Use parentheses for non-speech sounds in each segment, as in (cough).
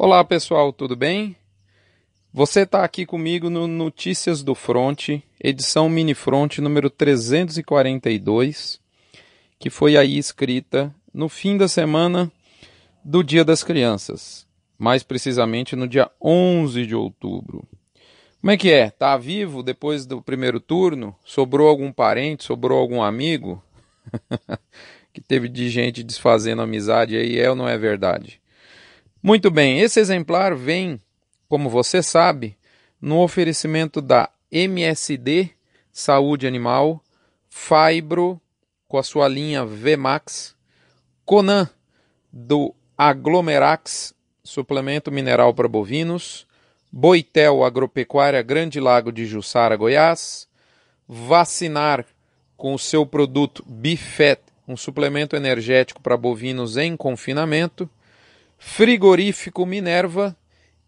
Olá pessoal, tudo bem? Você está aqui comigo no Notícias do Front, edição Mini Front número 342, que foi aí escrita no fim da semana do Dia das Crianças, mais precisamente no dia 11 de outubro. Como é que é? Tá vivo depois do primeiro turno? Sobrou algum parente? Sobrou algum amigo? (laughs) que teve de gente desfazendo amizade aí, é ou não é verdade? Muito bem, esse exemplar vem, como você sabe, no oferecimento da MSD Saúde Animal, Fibro com a sua linha VMAX, Conan do Aglomerax, suplemento mineral para bovinos, Boitel Agropecuária Grande Lago de Jussara, Goiás, Vacinar com o seu produto Bifet, um suplemento energético para bovinos em confinamento, Frigorífico Minerva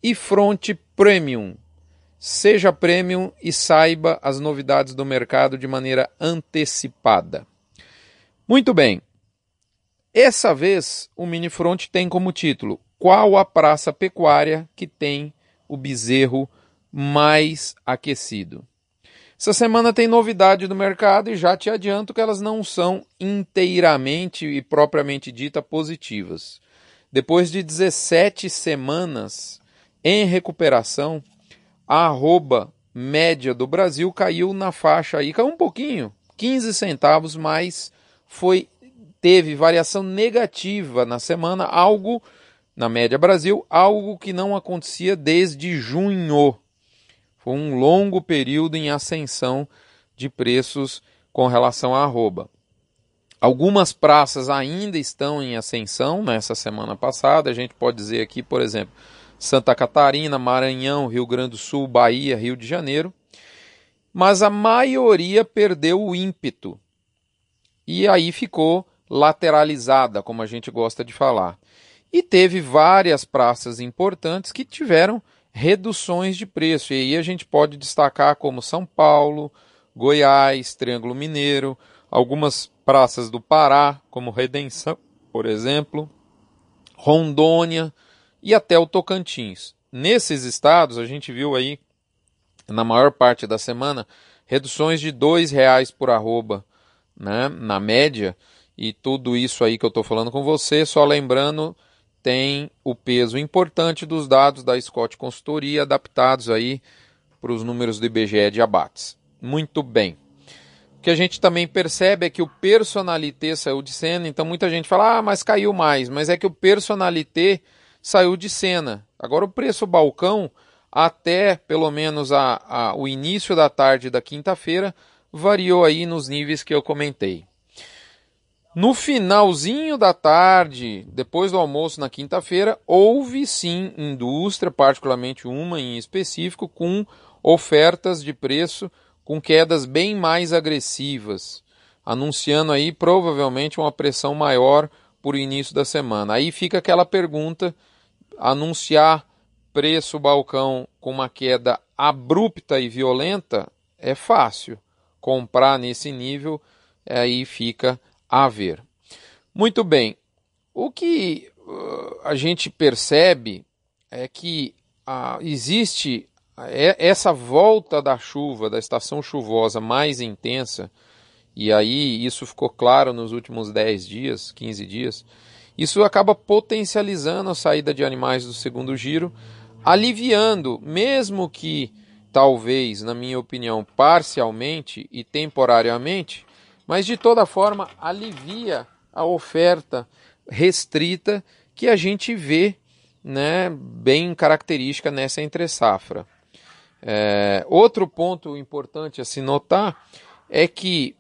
e Fronte Premium. Seja premium e saiba as novidades do mercado de maneira antecipada. Muito bem. Essa vez o Mini Front tem como título Qual a praça pecuária que tem o bezerro mais aquecido? Essa semana tem novidade do mercado e já te adianto que elas não são inteiramente e propriamente dita positivas. Depois de 17 semanas em recuperação, a arroba média do Brasil caiu na faixa aí, caiu um pouquinho, 15 centavos, mas foi teve variação negativa na semana, algo na média Brasil, algo que não acontecia desde junho. Foi um longo período em ascensão de preços com relação à arroba. Algumas praças ainda estão em ascensão nessa semana passada. A gente pode dizer aqui, por exemplo, Santa Catarina, Maranhão, Rio Grande do Sul, Bahia, Rio de Janeiro. Mas a maioria perdeu o ímpeto. E aí ficou lateralizada, como a gente gosta de falar. E teve várias praças importantes que tiveram reduções de preço. E aí a gente pode destacar como São Paulo, Goiás, Triângulo Mineiro, algumas praças do Pará, como Redenção, por exemplo, Rondônia e até o Tocantins. Nesses estados, a gente viu aí, na maior parte da semana, reduções de R$ reais por arroba, né, na média, e tudo isso aí que eu estou falando com você, só lembrando, tem o peso importante dos dados da Scott Consultoria adaptados aí para os números do IBGE de abates. Muito bem. O que a gente também percebe é que o personalité saiu de cena, então muita gente fala, ah, mas caiu mais, mas é que o personalité saiu de cena. Agora o preço balcão, até pelo menos a, a, o início da tarde da quinta-feira, variou aí nos níveis que eu comentei. No finalzinho da tarde, depois do almoço na quinta-feira, houve sim indústria, particularmente uma em específico, com ofertas de preço com quedas bem mais agressivas, anunciando aí provavelmente uma pressão maior por início da semana. Aí fica aquela pergunta: anunciar preço balcão com uma queda abrupta e violenta é fácil. Comprar nesse nível aí fica a ver. Muito bem. O que uh, a gente percebe é que uh, existe essa volta da chuva, da estação chuvosa mais intensa, e aí isso ficou claro nos últimos 10 dias, 15 dias, isso acaba potencializando a saída de animais do segundo giro, aliviando, mesmo que talvez, na minha opinião, parcialmente e temporariamente, mas de toda forma alivia a oferta restrita que a gente vê né, bem característica nessa entre safra. É, outro ponto importante a se notar é que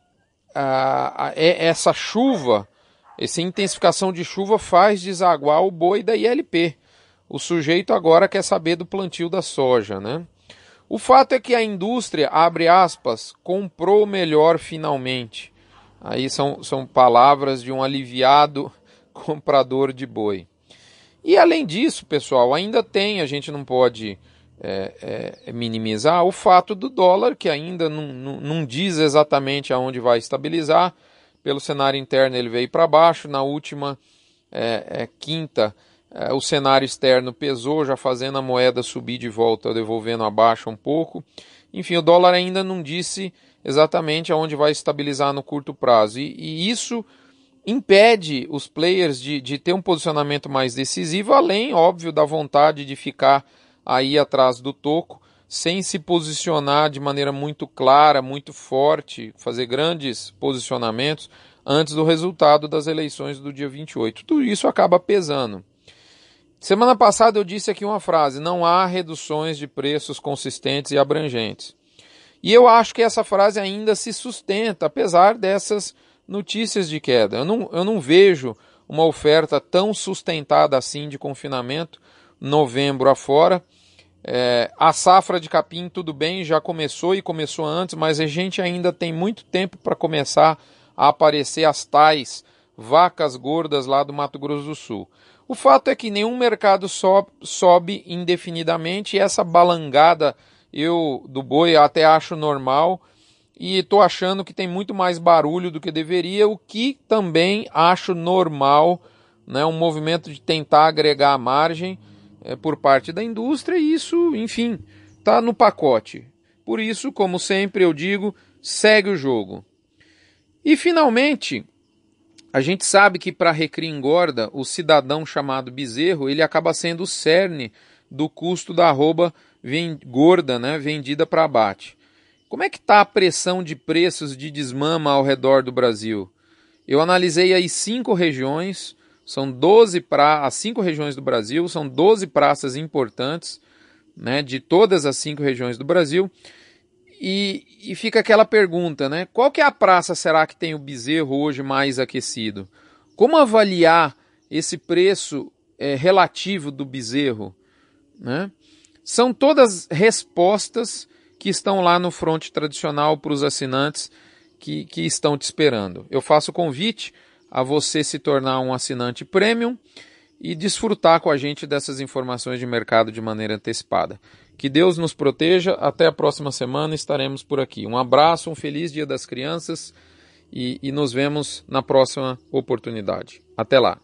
a, a, é, essa chuva, essa intensificação de chuva faz desaguar o boi da ILP. O sujeito agora quer saber do plantio da soja, né? O fato é que a indústria, abre aspas, comprou melhor finalmente. Aí são, são palavras de um aliviado (laughs) comprador de boi. E além disso, pessoal, ainda tem, a gente não pode é, é, é, minimizar o fato do dólar, que ainda não, não, não diz exatamente aonde vai estabilizar. Pelo cenário interno ele veio para baixo. Na última é, é, quinta é, o cenário externo pesou, já fazendo a moeda subir de volta, devolvendo abaixo um pouco. Enfim, o dólar ainda não disse exatamente aonde vai estabilizar no curto prazo. E, e isso impede os players de, de ter um posicionamento mais decisivo, além, óbvio, da vontade de ficar aí atrás do toco, sem se posicionar de maneira muito clara, muito forte, fazer grandes posicionamentos antes do resultado das eleições do dia 28. Tudo isso acaba pesando. Semana passada eu disse aqui uma frase: não há reduções de preços consistentes e abrangentes. E eu acho que essa frase ainda se sustenta, apesar dessas notícias de queda. Eu não, eu não vejo uma oferta tão sustentada assim de confinamento, novembro afora. É, a safra de capim, tudo bem, já começou e começou antes, mas a gente ainda tem muito tempo para começar a aparecer as tais vacas gordas lá do Mato Grosso do Sul. O fato é que nenhum mercado sobe, sobe indefinidamente e essa balangada eu do boi até acho normal e estou achando que tem muito mais barulho do que deveria, o que também acho normal, né, um movimento de tentar agregar margem é, por parte da indústria e isso, enfim, está no pacote. Por isso, como sempre eu digo, segue o jogo. E finalmente, a gente sabe que para recria engorda, o cidadão chamado bezerro, ele acaba sendo o cerne do custo da arroba gorda, né, vendida para abate. Como é que está a pressão de preços de desmama ao redor do Brasil? Eu analisei aí cinco regiões, são 12 pra... as cinco regiões do Brasil, são 12 praças importantes, né, de todas as cinco regiões do Brasil, e, e, fica aquela pergunta, né? Qual que é a praça será que tem o bezerro hoje mais aquecido? Como avaliar esse preço é, relativo do bezerro? Né? São todas respostas que estão lá no fronte tradicional para os assinantes que, que estão te esperando. Eu faço o convite a você se tornar um assinante premium e desfrutar com a gente dessas informações de mercado de maneira antecipada. Que Deus nos proteja. Até a próxima semana estaremos por aqui. Um abraço, um feliz Dia das Crianças e, e nos vemos na próxima oportunidade. Até lá.